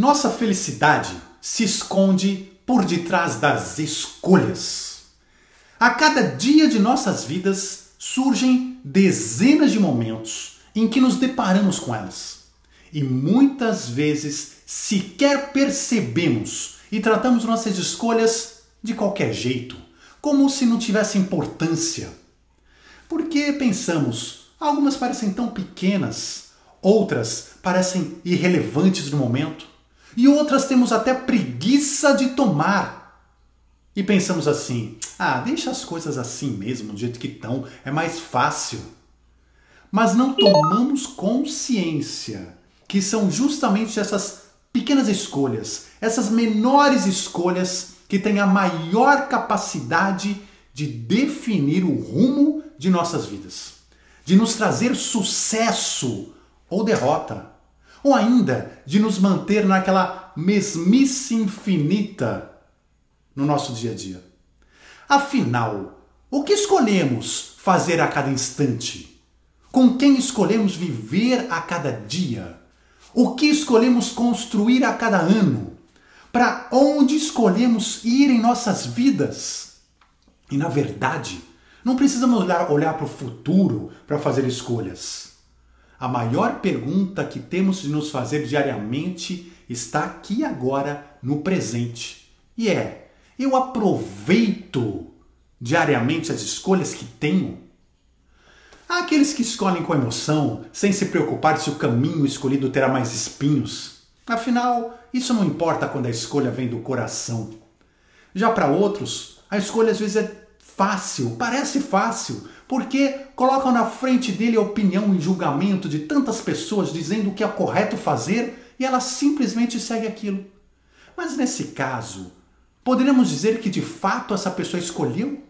Nossa felicidade se esconde por detrás das escolhas. A cada dia de nossas vidas surgem dezenas de momentos em que nos deparamos com elas. E muitas vezes sequer percebemos e tratamos nossas escolhas de qualquer jeito, como se não tivesse importância. Porque pensamos, algumas parecem tão pequenas, outras parecem irrelevantes no momento, e outras temos até preguiça de tomar. E pensamos assim: ah, deixa as coisas assim mesmo, do jeito que estão, é mais fácil. Mas não tomamos consciência que são justamente essas pequenas escolhas, essas menores escolhas que têm a maior capacidade de definir o rumo de nossas vidas, de nos trazer sucesso ou derrota, ou ainda de nos manter naquela mesmice infinita no nosso dia a dia. Afinal, o que escolhemos fazer a cada instante? Com quem escolhemos viver a cada dia? O que escolhemos construir a cada ano? Para onde escolhemos ir em nossas vidas? E na verdade, não precisamos olhar, olhar para o futuro para fazer escolhas. A maior pergunta que temos de nos fazer diariamente está aqui agora no presente. E é: eu aproveito diariamente as escolhas que tenho? Há aqueles que escolhem com emoção, sem se preocupar se o caminho escolhido terá mais espinhos. Afinal, isso não importa quando a escolha vem do coração. Já para outros, a escolha às vezes é fácil, parece fácil, porque colocam na frente dele a opinião e julgamento de tantas pessoas dizendo o que é correto fazer e ela simplesmente segue aquilo. Mas nesse caso, poderemos dizer que de fato essa pessoa escolheu?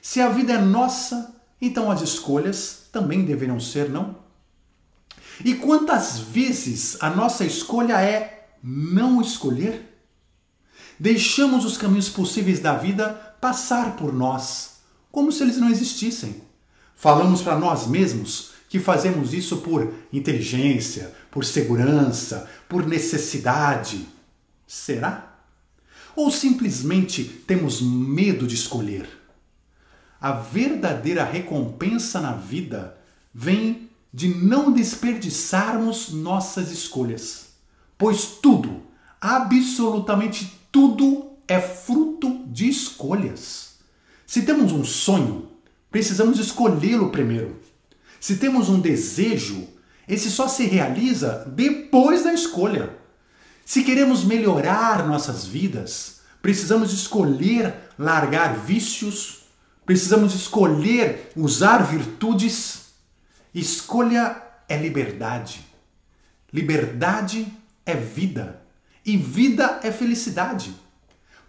Se a vida é nossa, então as escolhas também deveriam ser, não? E quantas vezes a nossa escolha é não escolher? Deixamos os caminhos possíveis da vida passar por nós, como se eles não existissem. Falamos para nós mesmos que fazemos isso por inteligência, por segurança, por necessidade. Será? Ou simplesmente temos medo de escolher? A verdadeira recompensa na vida vem de não desperdiçarmos nossas escolhas, pois tudo, absolutamente tudo, é fruto de escolhas. Se temos um sonho, precisamos escolhê-lo primeiro. Se temos um desejo, esse só se realiza depois da escolha. Se queremos melhorar nossas vidas, precisamos escolher largar vícios, Precisamos escolher usar virtudes. Escolha é liberdade. Liberdade é vida. E vida é felicidade.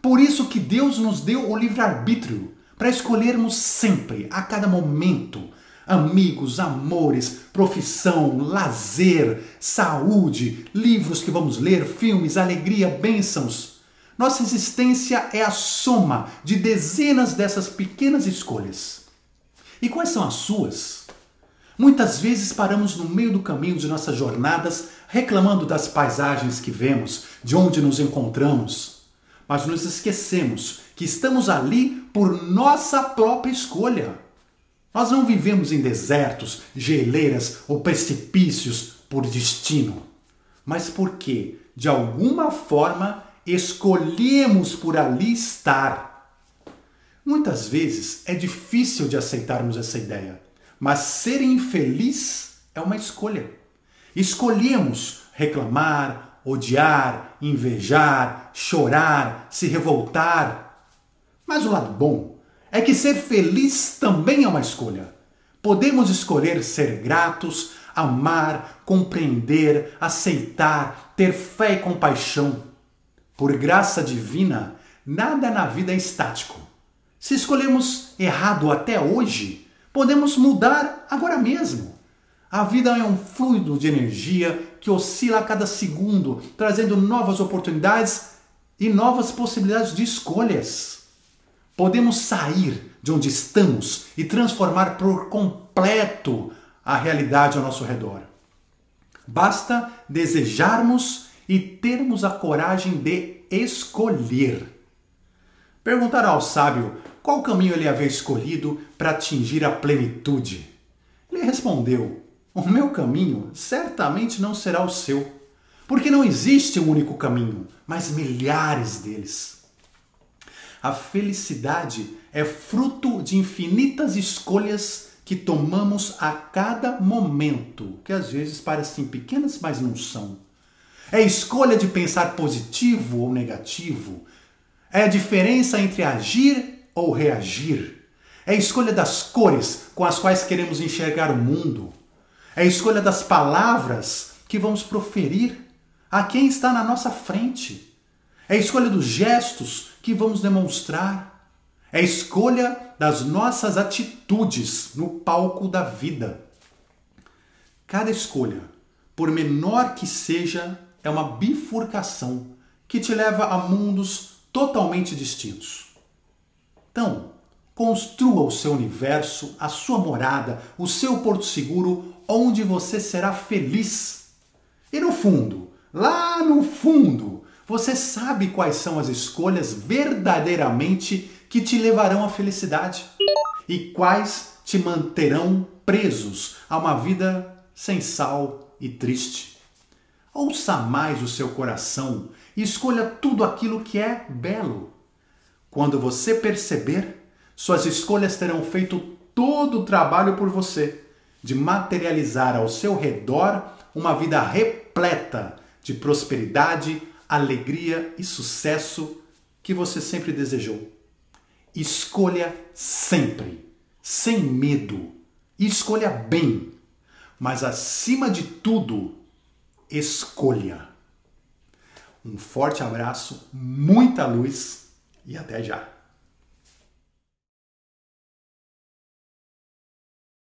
Por isso que Deus nos deu o livre-arbítrio para escolhermos sempre, a cada momento, amigos, amores, profissão, lazer, saúde, livros que vamos ler, filmes, alegria, bênçãos. Nossa existência é a soma de dezenas dessas pequenas escolhas. E quais são as suas? Muitas vezes paramos no meio do caminho de nossas jornadas reclamando das paisagens que vemos, de onde nos encontramos, mas nos esquecemos que estamos ali por nossa própria escolha. Nós não vivemos em desertos, geleiras ou precipícios por destino, mas porque, de alguma forma, escolhemos por ali estar. Muitas vezes é difícil de aceitarmos essa ideia, mas ser infeliz é uma escolha. Escolhemos reclamar, odiar, invejar, chorar, se revoltar. Mas o lado bom é que ser feliz também é uma escolha. Podemos escolher ser gratos, amar, compreender, aceitar, ter fé e compaixão. Por graça divina, nada na vida é estático. Se escolhemos errado até hoje, podemos mudar agora mesmo. A vida é um fluido de energia que oscila a cada segundo, trazendo novas oportunidades e novas possibilidades de escolhas. Podemos sair de onde estamos e transformar por completo a realidade ao nosso redor. Basta desejarmos e termos a coragem de escolher. Perguntaram ao sábio qual caminho ele havia escolhido para atingir a plenitude. Ele respondeu: O meu caminho certamente não será o seu, porque não existe um único caminho, mas milhares deles. A felicidade é fruto de infinitas escolhas que tomamos a cada momento, que às vezes parecem pequenas, mas não são. É escolha de pensar positivo ou negativo. É a diferença entre agir ou reagir. É a escolha das cores com as quais queremos enxergar o mundo. É a escolha das palavras que vamos proferir a quem está na nossa frente. É a escolha dos gestos que vamos demonstrar. É a escolha das nossas atitudes no palco da vida. Cada escolha, por menor que seja, é uma bifurcação que te leva a mundos totalmente distintos. Então, construa o seu universo, a sua morada, o seu porto seguro, onde você será feliz. E no fundo, lá no fundo, você sabe quais são as escolhas verdadeiramente que te levarão à felicidade e quais te manterão presos a uma vida sem sal e triste. Ouça mais o seu coração e escolha tudo aquilo que é belo quando você perceber, suas escolhas terão feito todo o trabalho por você, de materializar ao seu redor uma vida repleta de prosperidade, alegria e sucesso que você sempre desejou. Escolha sempre, sem medo. Escolha bem, mas acima de tudo, escolha. Um forte abraço, muita luz e até já!